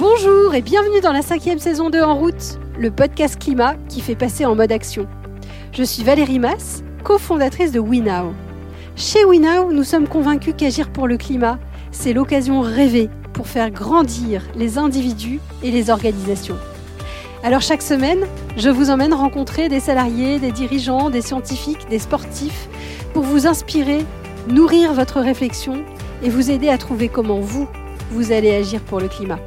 Bonjour et bienvenue dans la cinquième saison de En route, le podcast climat qui fait passer en mode action. Je suis Valérie Mass, cofondatrice de WeNow. Chez WeNow, nous sommes convaincus qu'agir pour le climat, c'est l'occasion rêvée pour faire grandir les individus et les organisations. Alors chaque semaine, je vous emmène rencontrer des salariés, des dirigeants, des scientifiques, des sportifs pour vous inspirer, nourrir votre réflexion et vous aider à trouver comment vous, vous allez agir pour le climat.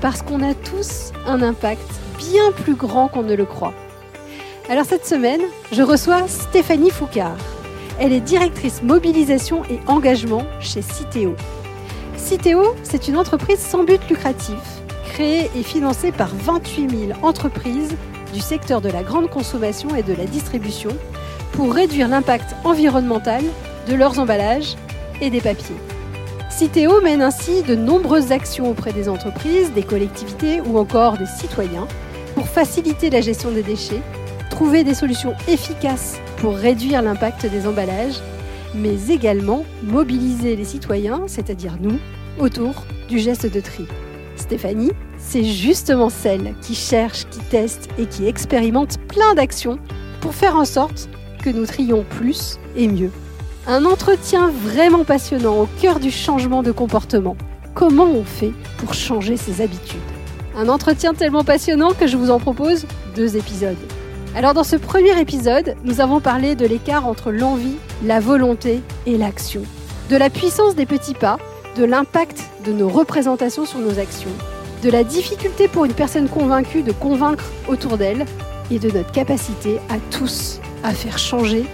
Parce qu'on a tous un impact bien plus grand qu'on ne le croit. Alors cette semaine, je reçois Stéphanie Foucard. Elle est directrice mobilisation et engagement chez Citeo. Citeo, c'est une entreprise sans but lucratif créée et financée par 28 000 entreprises du secteur de la grande consommation et de la distribution pour réduire l'impact environnemental de leurs emballages et des papiers. Citeo mène ainsi de nombreuses actions auprès des entreprises, des collectivités ou encore des citoyens pour faciliter la gestion des déchets, trouver des solutions efficaces pour réduire l'impact des emballages, mais également mobiliser les citoyens, c'est-à-dire nous, autour du geste de tri. Stéphanie, c'est justement celle qui cherche, qui teste et qui expérimente plein d'actions pour faire en sorte que nous trions plus et mieux. Un entretien vraiment passionnant au cœur du changement de comportement. Comment on fait pour changer ses habitudes Un entretien tellement passionnant que je vous en propose deux épisodes. Alors dans ce premier épisode, nous avons parlé de l'écart entre l'envie, la volonté et l'action. De la puissance des petits pas, de l'impact de nos représentations sur nos actions, de la difficulté pour une personne convaincue de convaincre autour d'elle et de notre capacité à tous à faire changer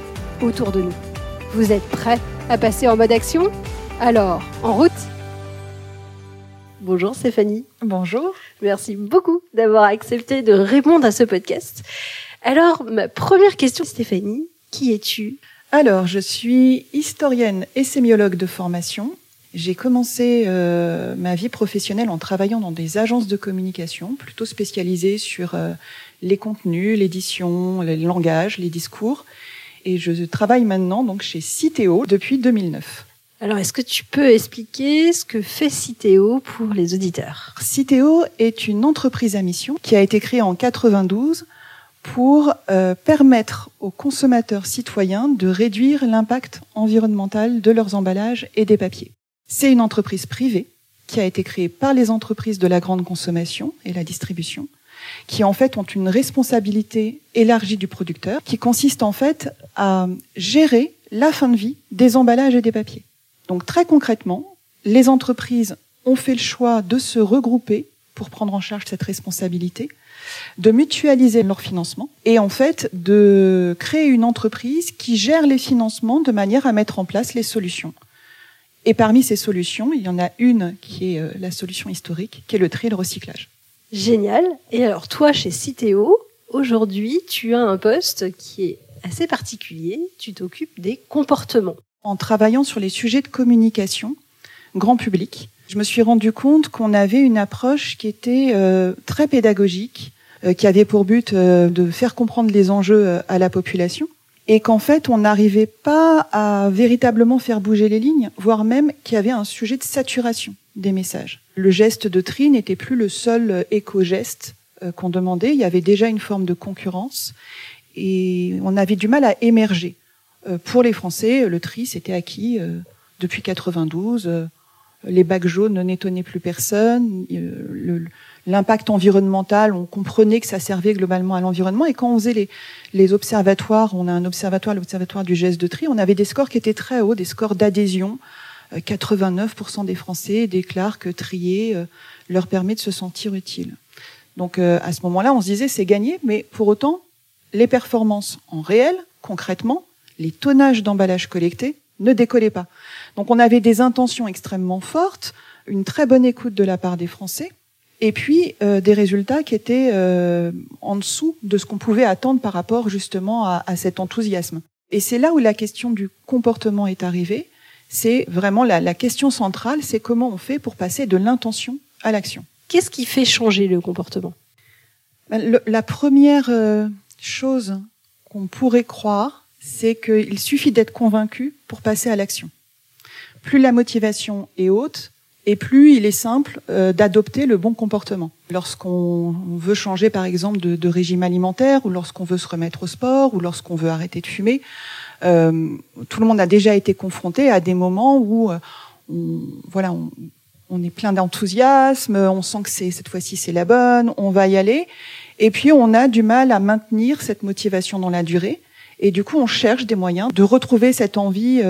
autour de nous. Vous êtes prêts à passer en mode action? Alors, en route Bonjour Stéphanie. Bonjour. Merci beaucoup d'avoir accepté de répondre à ce podcast. Alors, ma première question, Stéphanie, qui es-tu? Alors, je suis historienne et sémiologue de formation. J'ai commencé euh, ma vie professionnelle en travaillant dans des agences de communication, plutôt spécialisées sur euh, les contenus, l'édition, le langage, les discours. Et je travaille maintenant donc chez Citeo depuis 2009. Alors, est-ce que tu peux expliquer ce que fait Citeo pour les auditeurs? Citeo est une entreprise à mission qui a été créée en 92 pour euh, permettre aux consommateurs citoyens de réduire l'impact environnemental de leurs emballages et des papiers. C'est une entreprise privée qui a été créée par les entreprises de la grande consommation et la distribution, qui en fait ont une responsabilité élargie du producteur, qui consiste en fait à gérer la fin de vie des emballages et des papiers. Donc très concrètement, les entreprises ont fait le choix de se regrouper pour prendre en charge cette responsabilité, de mutualiser leur financement et en fait de créer une entreprise qui gère les financements de manière à mettre en place les solutions. Et parmi ces solutions, il y en a une qui est euh, la solution historique, qui est le tri et le recyclage. Génial. Et alors toi, chez Citeo, aujourd'hui, tu as un poste qui est assez particulier. Tu t'occupes des comportements. En travaillant sur les sujets de communication grand public, je me suis rendu compte qu'on avait une approche qui était euh, très pédagogique, euh, qui avait pour but de faire comprendre les enjeux à la population et qu'en fait on n'arrivait pas à véritablement faire bouger les lignes, voire même qu'il y avait un sujet de saturation des messages. Le geste de tri n'était plus le seul éco-geste euh, qu'on demandait, il y avait déjà une forme de concurrence et on avait du mal à émerger. Euh, pour les Français, le tri c'était acquis euh, depuis 92, les bacs jaunes n'étonnaient plus personne, l'impact environnemental, on comprenait que ça servait globalement à l'environnement. Et quand on faisait les, les observatoires, on a un observatoire, l'observatoire du geste de tri, on avait des scores qui étaient très hauts, des scores d'adhésion. 89% euh, des Français déclarent que trier euh, leur permet de se sentir utile. Donc euh, à ce moment-là, on se disait c'est gagné, mais pour autant, les performances en réel, concrètement, les tonnages d'emballage collectés ne décollaient pas. Donc on avait des intentions extrêmement fortes, une très bonne écoute de la part des Français, et puis euh, des résultats qui étaient euh, en dessous de ce qu'on pouvait attendre par rapport justement à, à cet enthousiasme. Et c'est là où la question du comportement est arrivée. C'est vraiment la, la question centrale, c'est comment on fait pour passer de l'intention à l'action. Qu'est-ce qui fait changer le comportement? Ben, le, La première euh, chose qu'on pourrait croire, c'est qu'il suffit d'être convaincu pour passer à l'action. Plus la motivation est haute, et plus il est simple euh, d'adopter le bon comportement. Lorsqu'on veut changer, par exemple, de, régime alimentaire, ou lorsqu'on veut se remettre au sport, ou lorsqu'on veut arrêter de fumer, euh, tout le monde a déjà été confronté à des moments où, euh, on, voilà, on, on est plein d'enthousiasme, on sent que c'est cette fois-ci c'est la bonne, on va y aller, et puis on a du mal à maintenir cette motivation dans la durée, et du coup on cherche des moyens de retrouver cette envie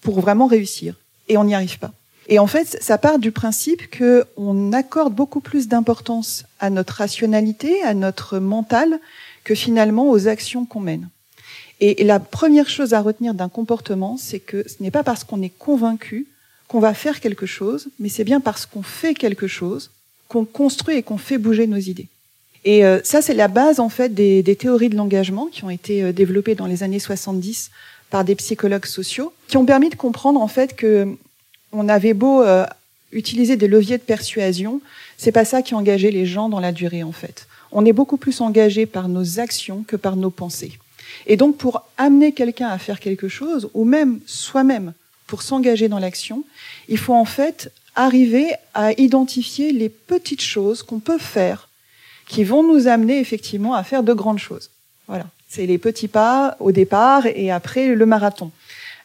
pour vraiment réussir, et on n'y arrive pas. Et en fait, ça part du principe qu'on accorde beaucoup plus d'importance à notre rationalité, à notre mental, que finalement aux actions qu'on mène. Et la première chose à retenir d'un comportement, c'est que ce n'est pas parce qu'on est convaincu qu'on va faire quelque chose, mais c'est bien parce qu'on fait quelque chose qu'on construit et qu'on fait bouger nos idées. Et euh, ça, c'est la base en fait des, des théories de l'engagement qui ont été euh, développées dans les années 70 par des psychologues sociaux, qui ont permis de comprendre en fait que on avait beau euh, utiliser des leviers de persuasion, c'est pas ça qui engageait les gens dans la durée en fait. On est beaucoup plus engagé par nos actions que par nos pensées. Et donc pour amener quelqu'un à faire quelque chose, ou même soi-même pour s'engager dans l'action, il faut en fait arriver à identifier les petites choses qu'on peut faire qui vont nous amener effectivement à faire de grandes choses. Voilà, c'est les petits pas au départ et après le marathon.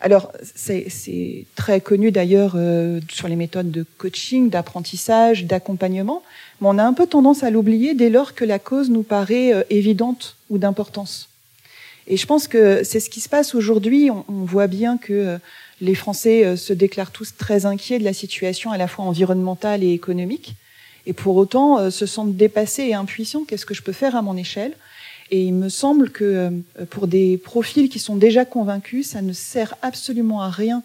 Alors, c'est très connu d'ailleurs euh, sur les méthodes de coaching, d'apprentissage, d'accompagnement, mais on a un peu tendance à l'oublier dès lors que la cause nous paraît euh, évidente ou d'importance. Et je pense que c'est ce qui se passe aujourd'hui. On, voit bien que euh, les Français se déclarent tous très inquiets de la situation à la fois environnementale et économique, et pour autant se sentent dépassés et impuissants. Qu'est-ce que je peux faire à mon échelle? Et il me semble que euh, pour des profils qui sont déjà convaincus, ça ne sert absolument à rien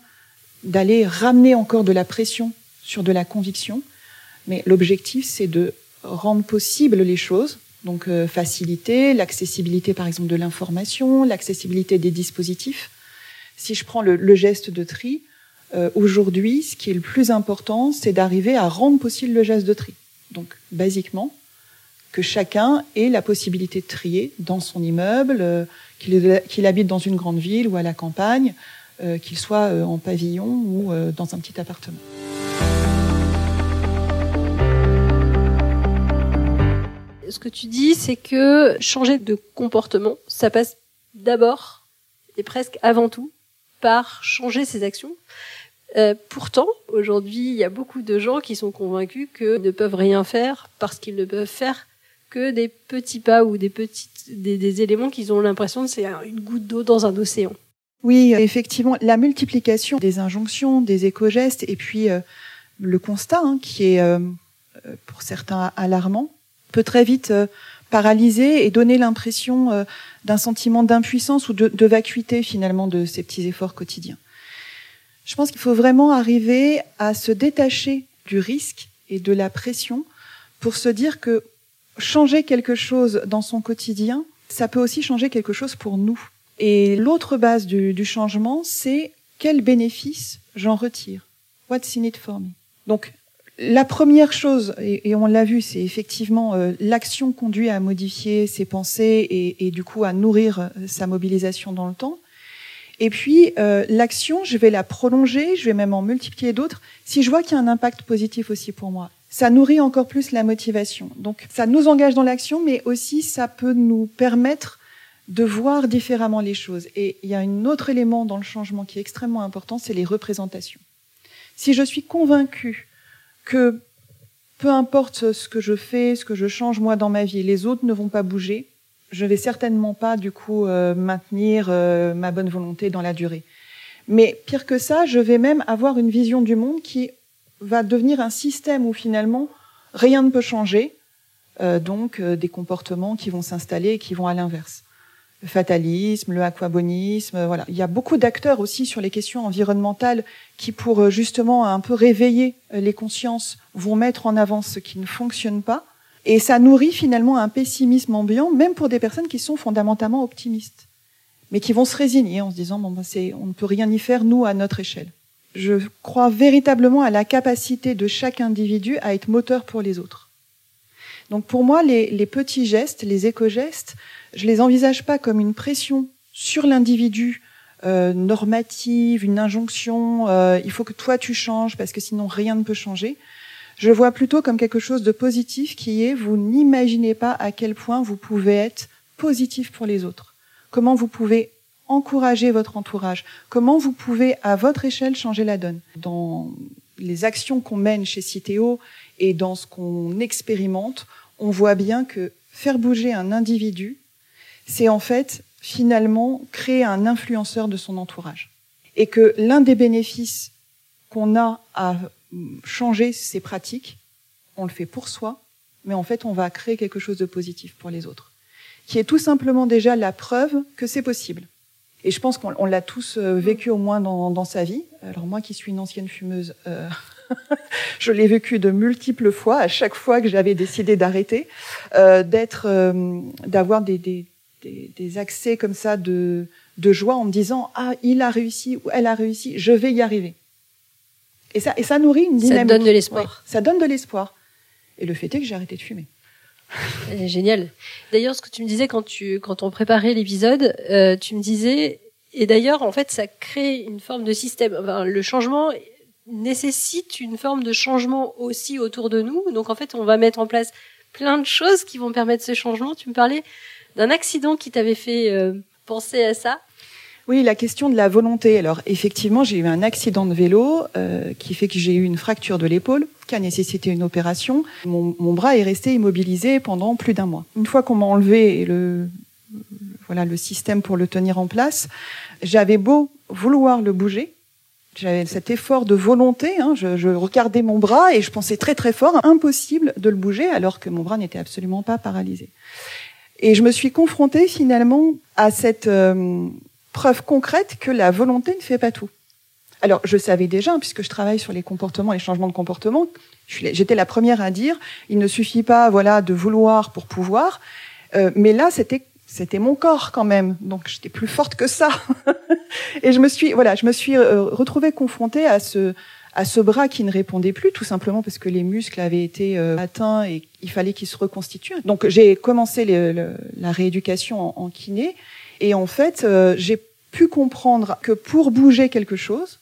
d'aller ramener encore de la pression sur de la conviction. Mais l'objectif, c'est de rendre possible les choses, donc euh, faciliter l'accessibilité, par exemple, de l'information, l'accessibilité des dispositifs. Si je prends le, geste de tri, euh, aujourd'hui, ce qui est le plus important, c'est d'arriver à rendre possible le geste de tri. Donc, basiquement, que chacun ait la possibilité de trier dans son immeuble, euh, qu'il habite dans une grande ville ou à la campagne, euh, qu'il soit euh, en pavillon ou dans un petit appartement. Ce que tu dis, c'est que changer de comportement, ça passe d'abord et presque avant tout par changer ses actions. pourtant, aujourd'hui, il y a beaucoup de gens qui sont convaincus qu'ils ne peuvent rien faire parce qu'ils ne peuvent faire que des petits pas ou des petites des, éléments qu'ils ont l'impression que c'est une goutte d'eau dans un océan. Oui, effectivement, la multiplication des injonctions, des éco-gestes, et puis euh, le constat, hein, qui est euh, pour certains alarmant, peut très vite euh, paralyser et donner l'impression d'un sentiment d'impuissance ou de, de, vacuité finalement de ces petits efforts quotidiens. Je pense qu'il faut vraiment arriver à se détacher du risque et de la pression pour se dire que changer quelque chose dans son quotidien, ça peut aussi changer quelque chose pour nous. Et l'autre base du, changement, c'est quel bénéfice j'en retire. What's in it for me? Donc, la première chose, et, on l'a vu, c'est effectivement euh, l'action conduit à modifier ses pensées et, du coup à nourrir euh, sa mobilisation dans le temps. Et puis euh, l'action, je vais la prolonger, je vais même en multiplier d'autres si je vois qu'il y a un impact positif aussi pour moi ça nourrit encore plus la motivation. Donc ça nous engage dans l'action, mais aussi ça peut nous permettre de voir différemment les choses. Et il y a un autre élément dans le changement qui est extrêmement important, c'est les représentations. Si je suis convaincue que peu importe ce que je fais, ce que je change moi dans ma vie, les autres ne vont pas bouger, je vais certainement pas du coup euh, maintenir euh, ma bonne volonté dans la durée. Mais pire que ça, je vais même avoir une vision du monde qui va devenir un système où finalement rien ne peut changer, euh, donc euh, des comportements qui vont s'installer et qui vont à l'inverse. Le fatalisme, le aquabonisme, voilà. Il y a beaucoup d'acteurs aussi sur les questions environnementales qui, pour euh, justement un peu réveiller les consciences, vont mettre en avant ce qui ne fonctionne pas. Et ça nourrit finalement un pessimisme ambiant, même pour des personnes qui sont fondamentalement optimistes, mais qui vont se résigner en se disant bon, ben, c'est, on ne peut rien y faire nous à notre échelle je crois véritablement à la capacité de chaque individu à être moteur pour les autres. Donc pour moi, les, petits gestes, les éco-gestes, je les envisage pas comme une pression sur l'individu euh, normative, une injonction, euh, il faut que toi tu changes parce que sinon rien ne peut changer. Je vois plutôt comme quelque chose de positif qui est vous n'imaginez pas à quel point vous pouvez être positif pour les autres. Comment vous pouvez encourager votre entourage. Comment vous pouvez à votre échelle changer la donne? Dans les actions qu'on mène chez Citeo et dans ce qu'on expérimente, on voit bien que faire bouger un individu, c'est en fait finalement créer un influenceur de son entourage. Et que l'un des bénéfices qu'on a à changer ses pratiques, on le fait pour soi, mais en fait on va créer quelque chose de positif pour les autres, qui est tout simplement déjà la preuve que c'est possible. Et je pense qu'on l'a tous euh, vécu au moins dans, dans, sa vie. Alors moi qui suis une ancienne fumeuse, euh, je l'ai vécu de multiples fois, à chaque fois que j'avais décidé d'arrêter, euh, d'être, euh, d'avoir des, des, des, des, accès comme ça de, de joie en me disant ah il a réussi ou elle a réussi, je vais y arriver. Et ça, et ça nourrit une dynamique. Ça donne de l'espoir. ça donne de l'espoir. Et le fait est que j'ai arrêté de fumer. Génial. D'ailleurs, ce que tu me disais quand tu quand on préparait l'épisode, euh, tu me disais et d'ailleurs en fait ça crée une forme de système. Enfin, le changement nécessite une forme de changement aussi autour de nous. Donc en fait, on va mettre en place plein de choses qui vont permettre ce changement. Tu me parlais d'un accident qui t'avait fait euh, penser à ça. Oui, la question de la volonté. Alors effectivement, j'ai eu un accident de vélo euh, qui fait que j'ai eu une fracture de l'épaule qui a nécessité une opération. Mon, mon, bras est resté immobilisé pendant plus d'un mois. Une fois qu'on m'a enlevé le voilà le système pour le tenir en place, j'avais beau vouloir le bouger, j'avais cet effort de volonté. Hein, je, je, regardais mon bras et je pensais très très fort, impossible de le bouger alors que mon bras n'était absolument pas paralysé. Et je me suis confrontée finalement à cette euh, preuve concrète que la volonté ne fait pas tout. Alors, je savais déjà, puisque je travaille sur les comportements, les changements de comportement, j'étais la première à dire, il ne suffit pas, voilà, de vouloir pour pouvoir. Euh, mais là, c'était c'était mon corps quand même, donc j'étais plus forte que ça. et je me suis, voilà, je me suis euh, retrouvée confrontée à ce à ce bras qui ne répondait plus, tout simplement parce que les muscles avaient été euh, atteints et il fallait qu'ils se reconstituent. Donc j'ai commencé la rééducation en, en, kiné et en fait euh, j'ai pu comprendre que pour bouger quelque chose,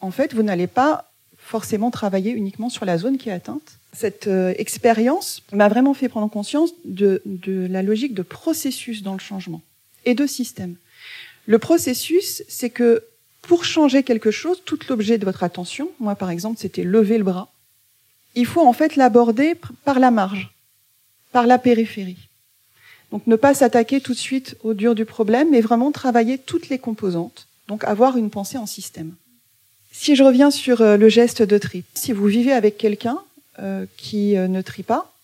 en fait vous n'allez pas forcément travailler uniquement sur la zone qui est atteinte. Cette euh, expérience m'a vraiment fait prendre conscience de, de la logique de processus dans le changement et de système. Le processus, c'est que pour changer quelque chose, tout l'objet de votre attention, moi par exemple, c'était lever le bras, il faut en fait l'aborder par la marge, par la périphérie. Donc ne pas s'attaquer tout de suite au dur du problème, mais vraiment travailler toutes les composantes, donc avoir une pensée en système. Si je reviens sur euh, le geste de tri, si vous vivez avec quelqu'un euh, qui euh, ne trie pas,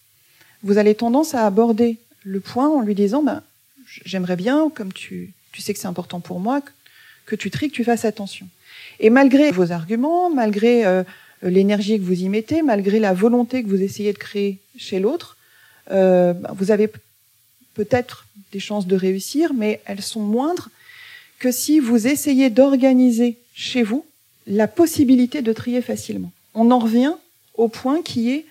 vous avez tendance à aborder le point en lui disant ben, j'aimerais bien, comme tu, tu sais que c'est important pour moi, que tu tries, que tu fasses attention. Et malgré vos arguments, malgré l'énergie que vous y mettez, malgré la volonté que vous essayez de créer chez l'autre, euh, vous avez peut-être des chances de réussir, mais elles sont moindres que si vous essayez d'organiser chez vous la possibilité de trier facilement. On en revient au point qui est,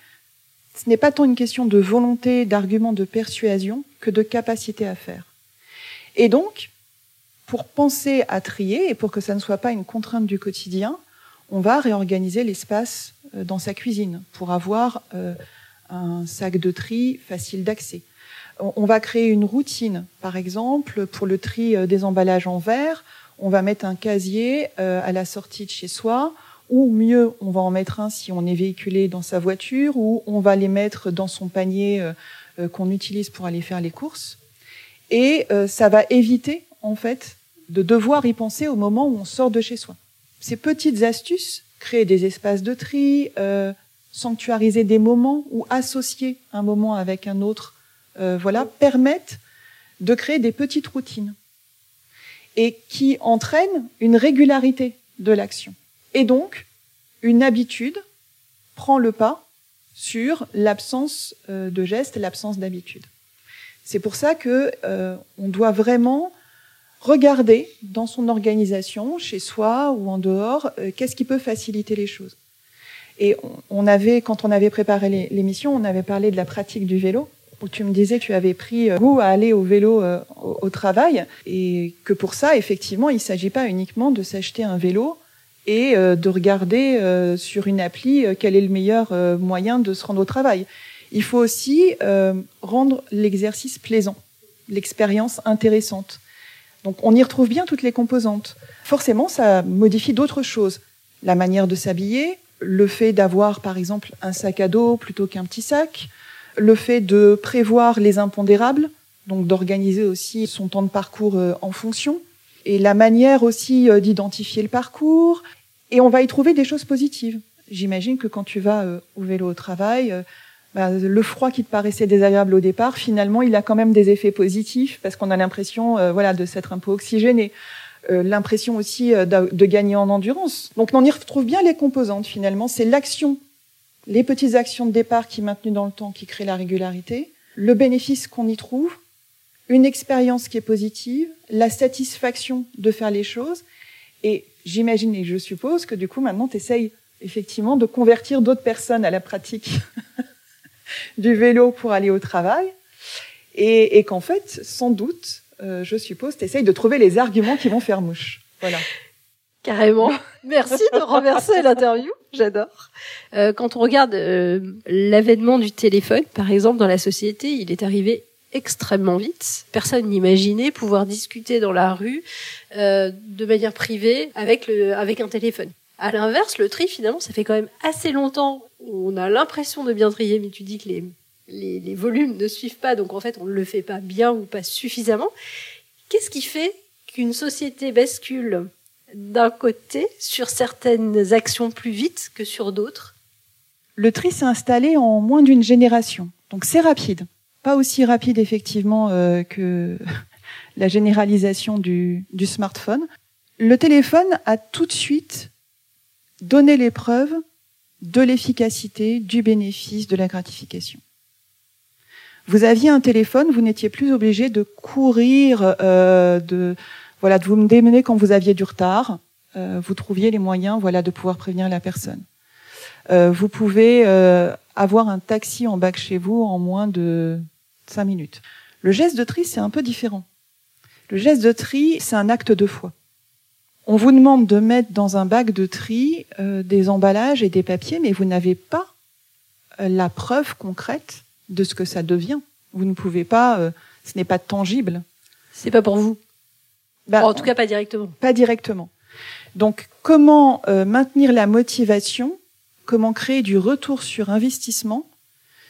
ce n'est pas tant une question de volonté, d'argument, de persuasion, que de capacité à faire. Et donc, pour penser à trier et pour que ça ne soit pas une contrainte du quotidien, on va réorganiser l'espace euh, dans sa cuisine pour avoir euh, un sac de tri facile d'accès. On va créer une routine, par exemple, pour le tri euh, des emballages en verre. On va mettre un casier à la sortie de chez soi, ou mieux, on va en mettre un si on est véhiculé dans sa voiture, ou on va les mettre dans son panier qu'on utilise pour aller faire les courses. Et ça va éviter, en fait, de devoir y penser au moment où on sort de chez soi. Ces petites astuces, créer des espaces de tri, euh, sanctuariser des moments ou associer un moment avec un autre, euh, voilà, permettent de créer des petites routines et qui entraînent une régularité de l'action. Et donc, une habitude prend le pas sur l'absence euh, de gestes, l'absence d'habitude. C'est pour ça que euh, on doit vraiment regarder dans son organisation, chez soi ou en dehors, euh, qu'est-ce qui peut faciliter les choses. Et on avait, quand on avait préparé l'émission, on avait parlé de la pratique du vélo. Où tu me disais tu avais pris goût à aller au vélo au, au, travail et que pour ça, effectivement, il ne s'agit pas uniquement de s'acheter un vélo et de regarder sur une appli quel est le meilleur moyen de se rendre au travail. Il faut aussi rendre l'exercice plaisant, l'expérience intéressante. Donc on y retrouve bien toutes les composantes. Forcément, ça modifie d'autres choses. La manière de s'habiller, le fait d'avoir par exemple un sac à dos plutôt qu'un petit sac, le fait de prévoir les impondérables, donc d'organiser aussi son temps de parcours euh, en fonction, et la manière aussi euh, d'identifier le parcours. Et on va y trouver des choses positives. J'imagine que quand tu vas euh, au vélo au travail, bah, le froid qui te paraissait désagréable au départ, finalement, il a quand même des effets positifs parce qu'on a l'impression, euh, voilà, de s'être un peu oxygéné. Euh, l'impression aussi euh, de, gagner en endurance. Donc, on y retrouve bien les composantes finalement. C'est l'action, les petites actions de départ qui maintenues dans le temps, qui créent la régularité, le bénéfice qu'on y trouve, une expérience qui est positive, la satisfaction de faire les choses. Et j'imagine et je suppose que du coup, maintenant, tu essayes effectivement de convertir d'autres personnes à la pratique du vélo pour aller au travail. Et, et qu'en fait, sans doute, euh, je suppose, tu essayes de trouver les arguments qui vont faire mouche. Voilà. Carrément. Merci de renverser l'interview. J'adore. Euh, quand on regarde euh, l'avènement du téléphone, par exemple, dans la société, il est arrivé extrêmement vite. Personne n'imaginait pouvoir discuter dans la rue euh, de manière privée avec le avec un téléphone. À l'inverse, le tri, finalement, ça fait quand même assez longtemps. On a l'impression de bien trier, mais tu dis que les, les, les, volumes ne suivent pas, donc en fait, on ne le fait pas bien ou pas suffisamment. Qu'est-ce qui fait qu'une société bascule d'un côté sur certaines actions plus vite que sur d'autres Le tri s'est installé en moins d'une génération, donc c'est rapide. Pas aussi rapide effectivement euh, que la généralisation du, smartphone. Le téléphone a tout de suite donner les preuves de l'efficacité, du bénéfice, de la gratification. Vous aviez un téléphone, vous n'étiez plus obligé de courir, euh, de voilà, de vous me démener quand vous aviez du retard. Euh, vous trouviez les moyens, voilà, de pouvoir prévenir la personne. Euh, vous pouvez euh, avoir un taxi en bac chez vous en moins de cinq minutes. Le geste de tri, c'est un peu différent. Le geste de tri, c'est un acte de foi. On vous demande de mettre dans un bac de tri euh, des emballages et des papiers, mais vous n'avez pas euh, la preuve concrète de ce que ça devient. Vous ne pouvez pas, euh, ce n'est pas tangible. C'est pas pour vous. Bah, en tout cas, pas directement. Pas directement. Donc, comment maintenir la motivation? Comment créer du retour sur investissement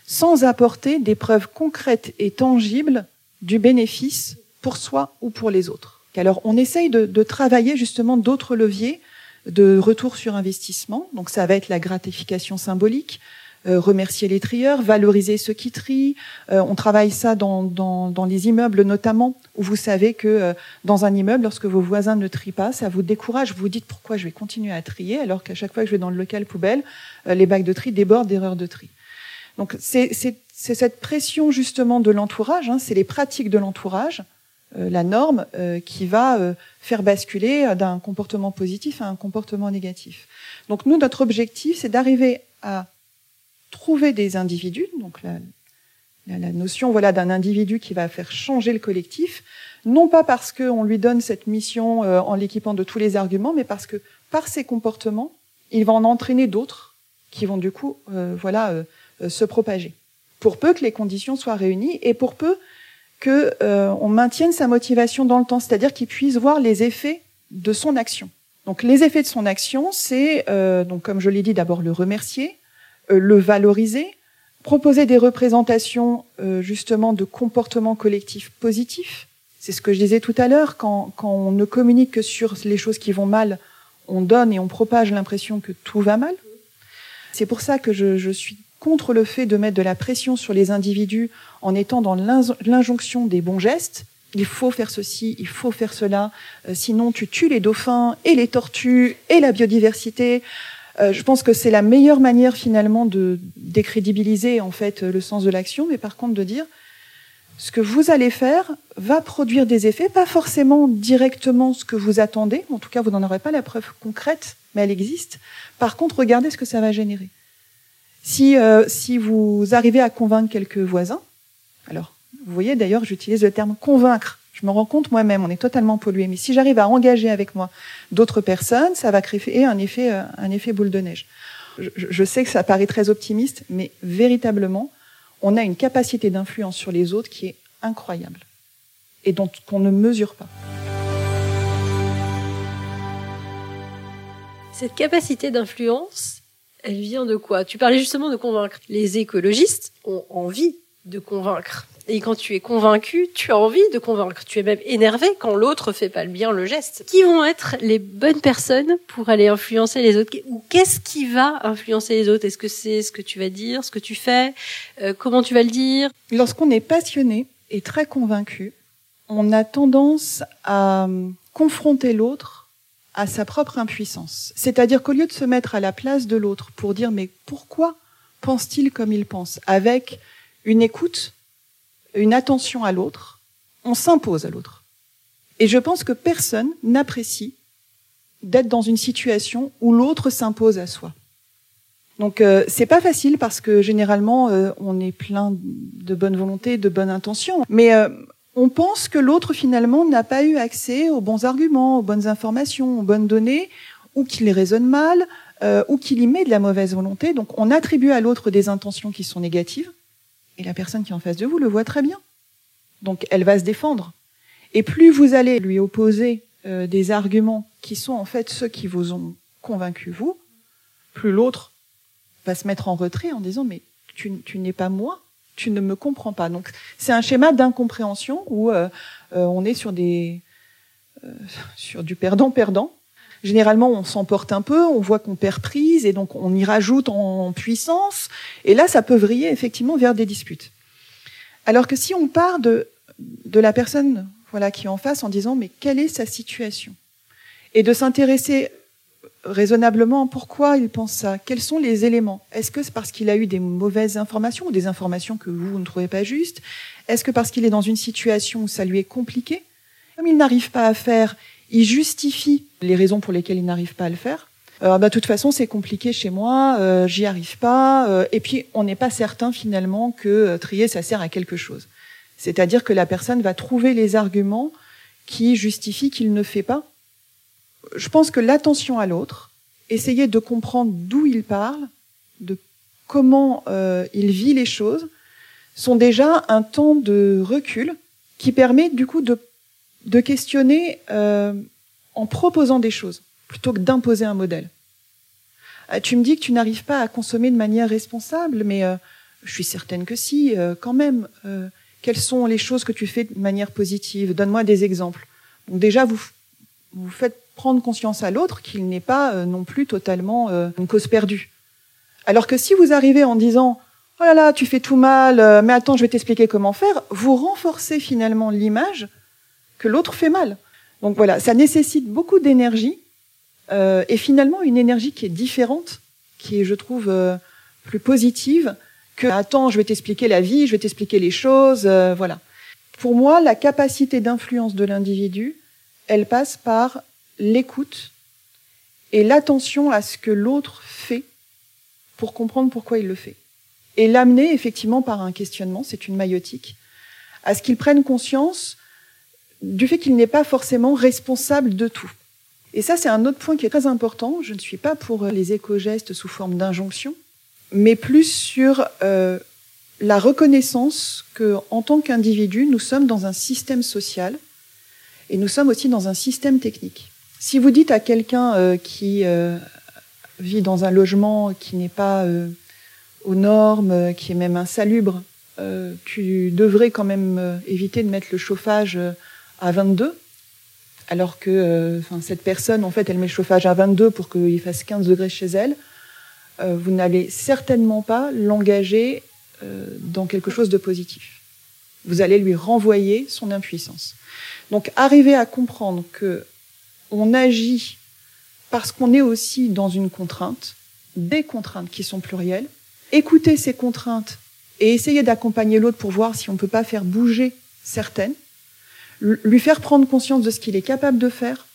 sans apporter des preuves concrètes et tangibles du bénéfice pour soi ou pour les autres? Alors, on essaye de, de travailler justement d'autres leviers de retour sur investissement. Donc, ça va être la gratification symbolique, euh, remercier les trieurs, valoriser ceux qui trient. Euh, on travaille ça dans, dans, dans, les immeubles notamment, où vous savez que euh, dans un immeuble, lorsque vos voisins ne trient pas, ça vous décourage. Vous vous dites pourquoi je vais continuer à trier, alors qu'à chaque fois que je vais dans le local poubelle, les bacs de tri débordent d'erreurs de tri. Donc, c'est cette pression justement de l'entourage, hein, c'est les pratiques de l'entourage euh, la norme euh, qui va euh, faire basculer d'un comportement positif à un comportement négatif. Donc nous, notre objectif, c'est d'arriver à trouver des individus, donc la, la, notion voilà d'un individu qui va faire changer le collectif, non pas parce qu'on lui donne cette mission en l'équipant de tous les arguments, mais parce que par ses comportements, il va en entraîner d'autres qui vont du coup voilà se propager. Pour peu que les conditions soient réunies et pour peu que euh, on maintienne sa motivation dans le temps, c'est-à-dire qu'il puisse voir les effets de son action. Donc les effets de son action, c'est euh, donc comme je l'ai dit d'abord le remercier, euh, le valoriser, proposer des représentations euh, justement de comportements collectifs positifs. C'est ce que je disais tout à l'heure, quand, quand on ne communique que sur les choses qui vont mal, on donne et on propage l'impression que tout va mal. C'est pour ça que je, je suis contre le fait de mettre de la pression sur les individus en étant dans l'injonction des bons gestes. Il faut faire ceci, il faut faire cela, euh, sinon tu tues les dauphins et les tortues et la biodiversité. Euh, je pense que c'est la meilleure manière finalement de décrédibiliser en fait le sens de l'action, mais par contre de dire ce que vous allez faire va produire des effets, pas forcément directement ce que vous attendez, en tout cas vous n'en aurez pas la preuve concrète, mais elle existe. Par contre, regardez ce que ça va générer. Si, euh, si vous arrivez à convaincre quelques voisins, Alors, vous voyez d'ailleurs, j'utilise le terme convaincre. Je me rends compte moi-même, on est totalement pollué. Mais si j'arrive à engager avec moi d'autres personnes, ça va créer un effet, euh, un effet boule de neige. Je, sais que ça paraît très optimiste, mais véritablement, on a une capacité d'influence sur les autres qui est incroyable et dont qu'on ne mesure pas. Cette capacité d'influence, elle vient de quoi? Tu parlais justement de convaincre. Les écologistes ont envie de convaincre. Et quand tu es convaincu, tu as envie de convaincre. Tu es même énervé quand l'autre fait pas le bien le geste. Qui vont être les bonnes personnes pour aller influencer les autres? Ou qu'est-ce qui va influencer les autres? Est-ce que c'est ce que tu vas dire, ce que tu fais? Euh, Comment tu vas le dire? Lorsqu'on est passionné et très convaincu, on a tendance à confronter l'autre à sa propre impuissance. C'est-à-dire qu'au lieu de se mettre à la place de l'autre pour dire mais pourquoi pense-t-il comme il pense? Avec une écoute, une attention à l'autre, on s'impose à l'autre. Et je pense que personne n'apprécie d'être dans une situation où l'autre s'impose à soi. Donc euh, c'est pas facile parce que généralement euh, on est plein de bonne volonté, de bonne intention, mais euh, on pense que l'autre finalement n'a pas eu accès aux bons arguments, aux bonnes informations, aux bonnes données, ou qu'il les raisonne mal, euh, ou qu'il y met de la mauvaise volonté. Donc on attribue à l'autre des intentions qui sont négatives, et la personne qui est en face de vous le voit très bien. Donc elle va se défendre. Et plus vous allez lui opposer euh, des arguments qui sont en fait ceux qui vous ont convaincu vous, plus l'autre va se mettre en retrait en disant mais tu, tu n'es pas moi, tu ne me comprends pas. Donc c'est un schéma d'incompréhension où euh, euh, on est sur des sur du perdant-perdant. Généralement, on s'emporte un peu, on voit qu'on perd prise et donc on y rajoute en puissance. Et là, ça peut vriller effectivement vers des disputes. Alors que si on part de de la personne voilà qui est en face en disant mais quelle est sa situation? Et de s'intéresser raisonnablement pourquoi il pense ça? Quels sont les éléments? Est-ce que c'est parce qu'il a eu des mauvaises informations ou des informations que vous, ne trouvez pas justes? Est-ce que parce qu'il est dans une situation où ça lui est compliqué? Comme il n'arrive pas à faire, il justifie les raisons pour lesquelles il n'arrive pas à le faire. Euh, bah, de toute façon, c'est compliqué chez moi, euh, j'y arrive pas. Euh, et puis, on n'est pas certain finalement que euh, trier, ça sert à quelque chose. C'est-à-dire que la personne va trouver les arguments qui justifient qu'il ne fait pas je pense que l'attention à l'autre, essayer de comprendre d'où il parle, de comment euh, il vit les choses, sont déjà un temps de recul qui permet du coup de, de questionner euh, en proposant des choses plutôt que d'imposer un modèle. Euh, tu me dis que tu n'arrives pas à consommer de manière responsable, mais euh, je suis certaine que si, euh, quand même. quelles sont les choses que tu fais de manière positive? Donne-moi des exemples. Donc déjà, vous, faites prendre conscience à l'autre qu'il n'est pas non plus totalement une cause perdue. Alors que si vous arrivez en disant oh là là tu fais tout mal, mais attends je vais t'expliquer comment faire, vous renforcez finalement l'image que l'autre fait mal. Donc voilà, ça nécessite beaucoup d'énergie et finalement une énergie qui est différente, qui est je trouve plus positive que attends je vais t'expliquer la vie, je vais t'expliquer les choses, voilà. Pour moi, la capacité d'influence de l'individu, elle passe par l'écoute et l'attention à ce que l'autre fait pour comprendre pourquoi il le fait. Et l'amener effectivement par un questionnement, c'est une maïotique, à ce qu'il prenne conscience du fait qu'il n'est pas forcément responsable de tout. Et ça, c'est un autre point qui est très important. Je ne suis pas pour les éco-gestes sous forme d'injonction, mais plus sur euh, la reconnaissance que, en tant qu'individu, nous sommes dans un système social et nous sommes aussi dans un système technique. Si vous dites à quelqu'un euh, qui euh, vit dans un logement qui n'est pas euh, aux normes, qui est même insalubre, tu devrais quand même éviter de mettre le chauffage à 22, alors que cette personne, en fait, elle met chauffage à 22 pour qu'il fasse 15 degrés chez elle, vous n'allez certainement pas l'engager dans quelque chose de positif. Vous allez lui renvoyer son impuissance. Donc, arriver à comprendre que on agit parce qu'on est aussi dans une contrainte, des contraintes qui sont plurielles, écouter ces contraintes et essayer d'accompagner l'autre pour voir si on ne peut pas faire bouger certaines, lui faire prendre conscience de ce qu'il est capable de faire,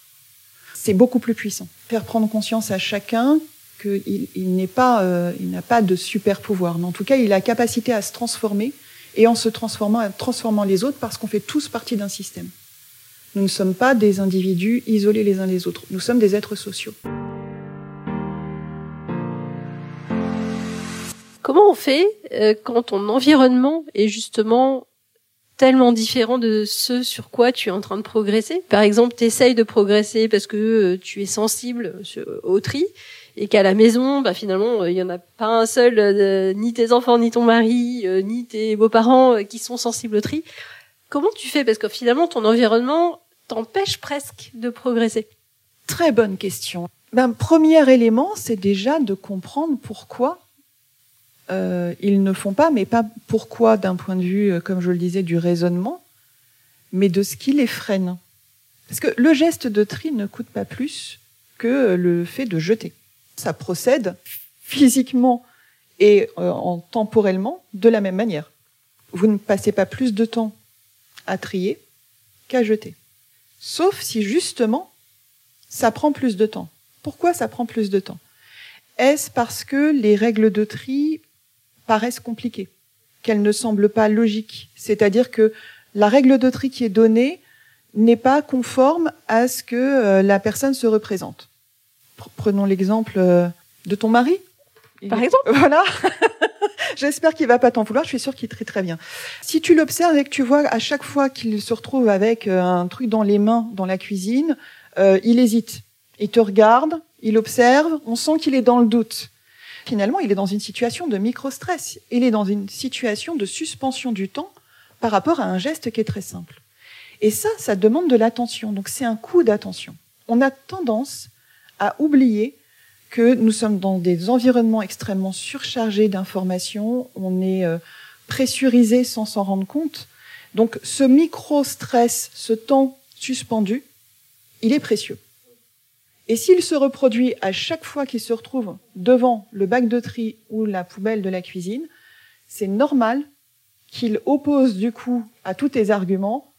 c'est beaucoup plus puissant. Faire prendre conscience à chacun qu'il il, n'est pas, euh, il n'a pas de super pouvoir, mais en tout cas, il a la capacité à se transformer et en se transformant, transformant les autres parce qu'on fait tous partie d'un système. Nous ne sommes pas des individus isolés les uns des autres. Nous sommes des êtres sociaux. Comment on fait euh, quand ton environnement est justement tellement différent de ce sur quoi tu es en train de progresser Par exemple, tu essayes de progresser parce que euh, tu es sensible au tri et qu'à la maison, bah, finalement, euh, il y en a pas un seul, euh, ni tes enfants, ni ton mari, euh, ni tes beaux-parents qui sont sensibles au tri. Comment tu fais? Parce que finalement, ton environnement t'empêche presque de progresser. Très bonne question. Ben, premier élément, c'est déjà de comprendre pourquoi euh, ils ne font pas, mais pas pourquoi d'un point de vue, comme je le disais, du raisonnement, mais de ce qui les freine. Parce que le geste de tri ne coûte pas plus que le fait de jeter ça procède physiquement et euh, en temporellement de la même manière. Vous ne passez pas plus de temps à trier qu'à jeter. Sauf si justement ça prend plus de temps. Pourquoi ça prend plus de temps? Est-ce parce que les règles de tri paraissent compliquées, qu'elles ne semblent pas logiques C'est-à-dire que la règle de tri qui est donnée n'est pas conforme à ce que euh, la personne se représente. Prenons l'exemple euh, de ton mari. Par exemple Voilà. J'espère qu'il va pas t'en vouloir. Je suis sûre qu'il très très bien. Si tu l'observes et que tu vois à chaque fois qu'il se retrouve avec euh, un truc dans les mains dans la cuisine, euh, il hésite. Il te regarde, il observe. On sent qu'il est dans le doute. Finalement, il est dans une situation de micro-stress. Il est dans une situation de suspension du temps par rapport à un geste qui est très simple. Et ça, ça demande de l'attention. Donc c'est un coup d'attention. On a tendance à oublier que nous sommes dans des environnements extrêmement surchargés d'informations, on est euh, pressurisé sans s'en rendre compte. Donc ce micro-stress, ce temps suspendu, il est précieux. Et s'il se reproduit à chaque fois qu'il se retrouve devant le bac de tri ou la poubelle de la cuisine, c'est normal qu'il oppose du coup à tous tes arguments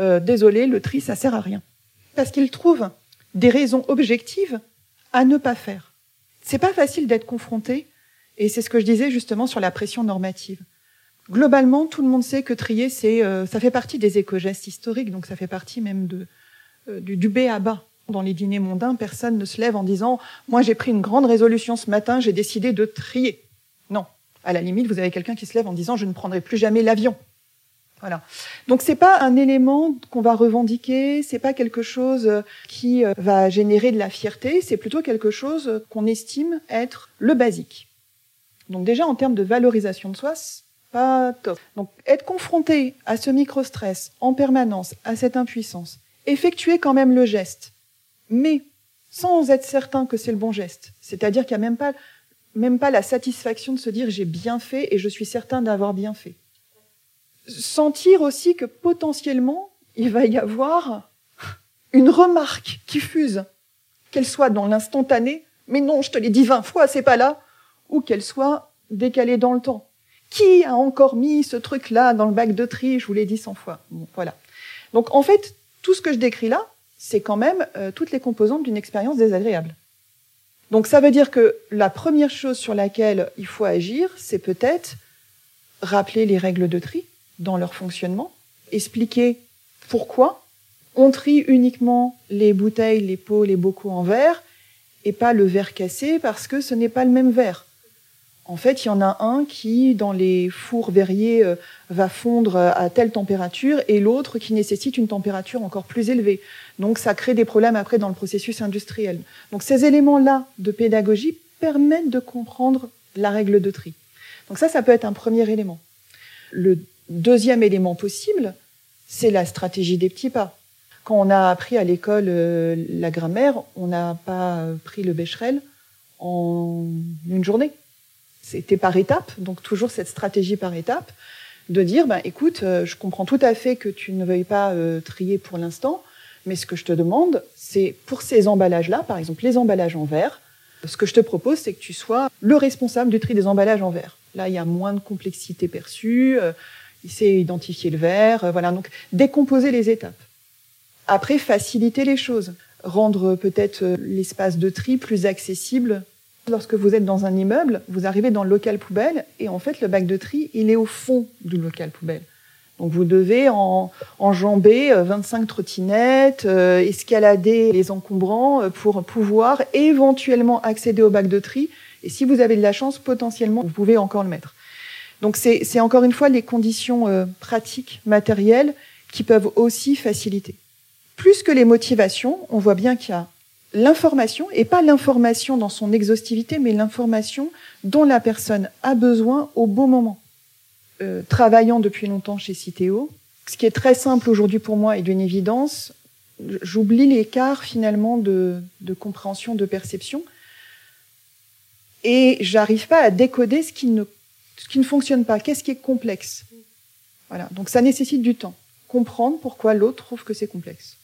euh, désolé, le tri, ça sert à rien. Parce qu'il trouve des raisons objectives à ne pas faire. C'est pas facile d'être confronté, et c'est ce que je disais justement sur la pression normative. Globalement, tout le monde sait que trier, c'est, euh, ça fait partie des éco-gestes historiques, donc ça fait partie même de, euh, du, du B à bas. Dans les dîners mondains, personne ne se lève en disant Moi, j'ai pris une grande résolution ce matin, j'ai décidé de trier. Non. À la limite, vous avez quelqu'un qui se lève en disant Je ne prendrai plus jamais l'avion. Voilà. Donc c'est pas un élément qu'on va revendiquer, c'est pas quelque chose euh, qui euh, va générer de la fierté, c'est plutôt quelque chose qu'on estime être le basique. Donc déjà en termes de valorisation de soi, pas top. Donc être confronté à ce micro-stress en permanence, à cette impuissance, effectuer quand même le geste, mais sans être certain que c'est le bon geste. C'est-à-dire qu'il n'y a même pas, même pas la satisfaction de se dire j'ai bien fait et je suis certain d'avoir bien fait sentir aussi que potentiellement, il va y avoir une remarque qui fuse, qu'elle soit dans l'instantané, mais non, je te l'ai dit vingt fois, c'est pas là, ou qu'elle soit décalée dans le temps. Qui a encore mis ce truc-là dans le bac de tri Je vous l'ai dit cent fois. Bon, voilà. Donc en fait, tout ce que je décris là, c'est quand même euh, toutes les composantes d'une expérience désagréable. Donc ça veut dire que la première chose sur laquelle il faut agir, c'est peut-être rappeler les règles de tri, dans leur fonctionnement, expliquer pourquoi on trie uniquement les bouteilles, les pots, les bocaux en verre et pas le verre cassé parce que ce n'est pas le même verre. En fait, il y en a un qui, dans les fours verriers, euh, va fondre à telle température et l'autre qui nécessite une température encore plus élevée. Donc, ça crée des problèmes après dans le processus industriel. Donc, ces éléments-là de pédagogie permettent de comprendre la règle de tri. Donc ça, ça peut être un premier élément. Le Deuxième élément possible, c'est la stratégie des petits pas. Quand on a appris à l'école euh, la grammaire, on n'a pas pris le Becherel en une journée. C'était par étapes, donc toujours cette stratégie par étapes, de dire, ben, écoute, euh, je comprends tout à fait que tu ne veuilles pas euh, trier pour l'instant, mais ce que je te demande, c'est pour ces emballages-là, par exemple les emballages en verre, ce que je te propose, c'est que tu sois le responsable du tri des emballages en verre. Là, il y a moins de complexité perçue il sait identifier le verre, euh, voilà. Donc décomposer les étapes. Après, faciliter les choses, rendre peut-être euh, l'espace de tri plus accessible Lorsque vous êtes dans un immeuble, vous arrivez dans le local poubelle et en fait le bac de tri, il est au fond du local poubelle. Donc vous devez en, enjamber 25 euh, trottinettes, euh, escalader les encombrants euh, pour pouvoir éventuellement accéder au bac de tri. Et si vous avez de la chance, potentiellement, vous pouvez encore le mettre. Donc c'est encore une fois les conditions pratiques, matérielles, qui peuvent aussi faciliter. Plus que les motivations, on voit bien qu'il y a l'information, et pas l'information dans son exhaustivité, mais l'information dont la personne a besoin au bon moment. Euh, travaillant depuis longtemps chez Citeo, ce qui est très simple aujourd'hui pour moi et d'une évidence, j'oublie l'écart finalement de, de, compréhension, de perception, et j'arrive pas à décoder ce qui ne, ce qui ne fonctionne pas, qu'est-ce qui est complexe. Voilà, donc ça nécessite du temps. Comprendre pourquoi l'autre trouve que c'est complexe.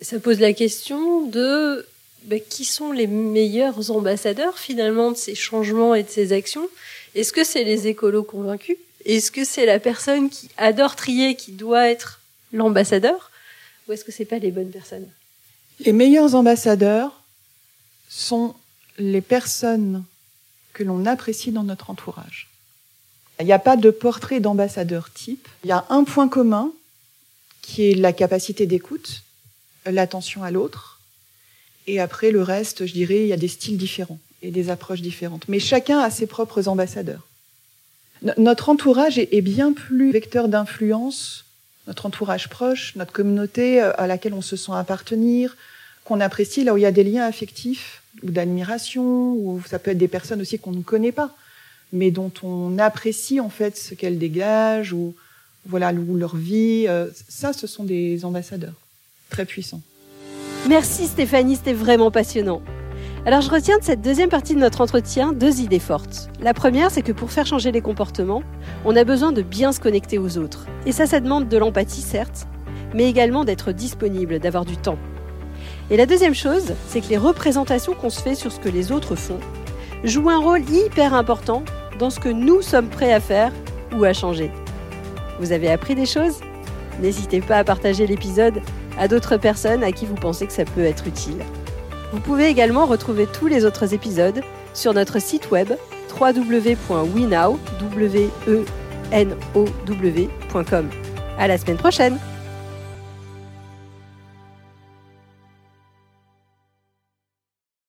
Ça pose la question de ben, qui sont les meilleurs ambassadeurs finalement de ces changements et de ces actions? Est-ce que c'est les écolos convaincus? Est-ce que c'est la personne qui adore trier qui doit être l'ambassadeur? Ou est-ce que c'est pas les bonnes personnes? Les meilleurs ambassadeurs sont les personnes que l'on apprécie dans notre entourage. Il n'y a pas de portrait d'ambassadeur type. Il y a un point commun qui est la capacité d'écoute, l'attention à l'autre, et après, le reste, je dirais, il y a des styles différents et des approches différentes. Mais chacun a ses propres ambassadeurs. notre entourage est, bien plus vecteur d'influence, notre entourage proche, notre communauté euh, à laquelle on se sent appartenir, qu'on apprécie, là où il y a des liens affectifs ou d'admiration, ou ça peut être des personnes aussi qu'on ne connaît pas, mais dont on apprécie en fait ce qu'elles dégagent ou voilà leur vie. Euh, ça, ce sont des ambassadeurs très puissants. Merci Stéphanie, c'était vraiment passionnant. Alors je retiens de cette deuxième partie de notre entretien deux idées fortes. La première, c'est que pour faire changer les comportements, on a besoin de bien se connecter aux autres. Et ça, ça demande de l'empathie, certes, mais également d'être disponible, d'avoir du temps. Et la deuxième chose, c'est que les représentations qu'on se fait sur ce que les autres font jouent un rôle hyper important dans ce que nous sommes prêts à faire ou à changer. Vous avez appris des choses? N'hésitez pas à partager l'épisode à d'autres personnes à qui vous pensez que ça peut être utile. Vous pouvez également retrouver tous les autres épisodes sur notre site web www.wenow.com. À la semaine prochaine!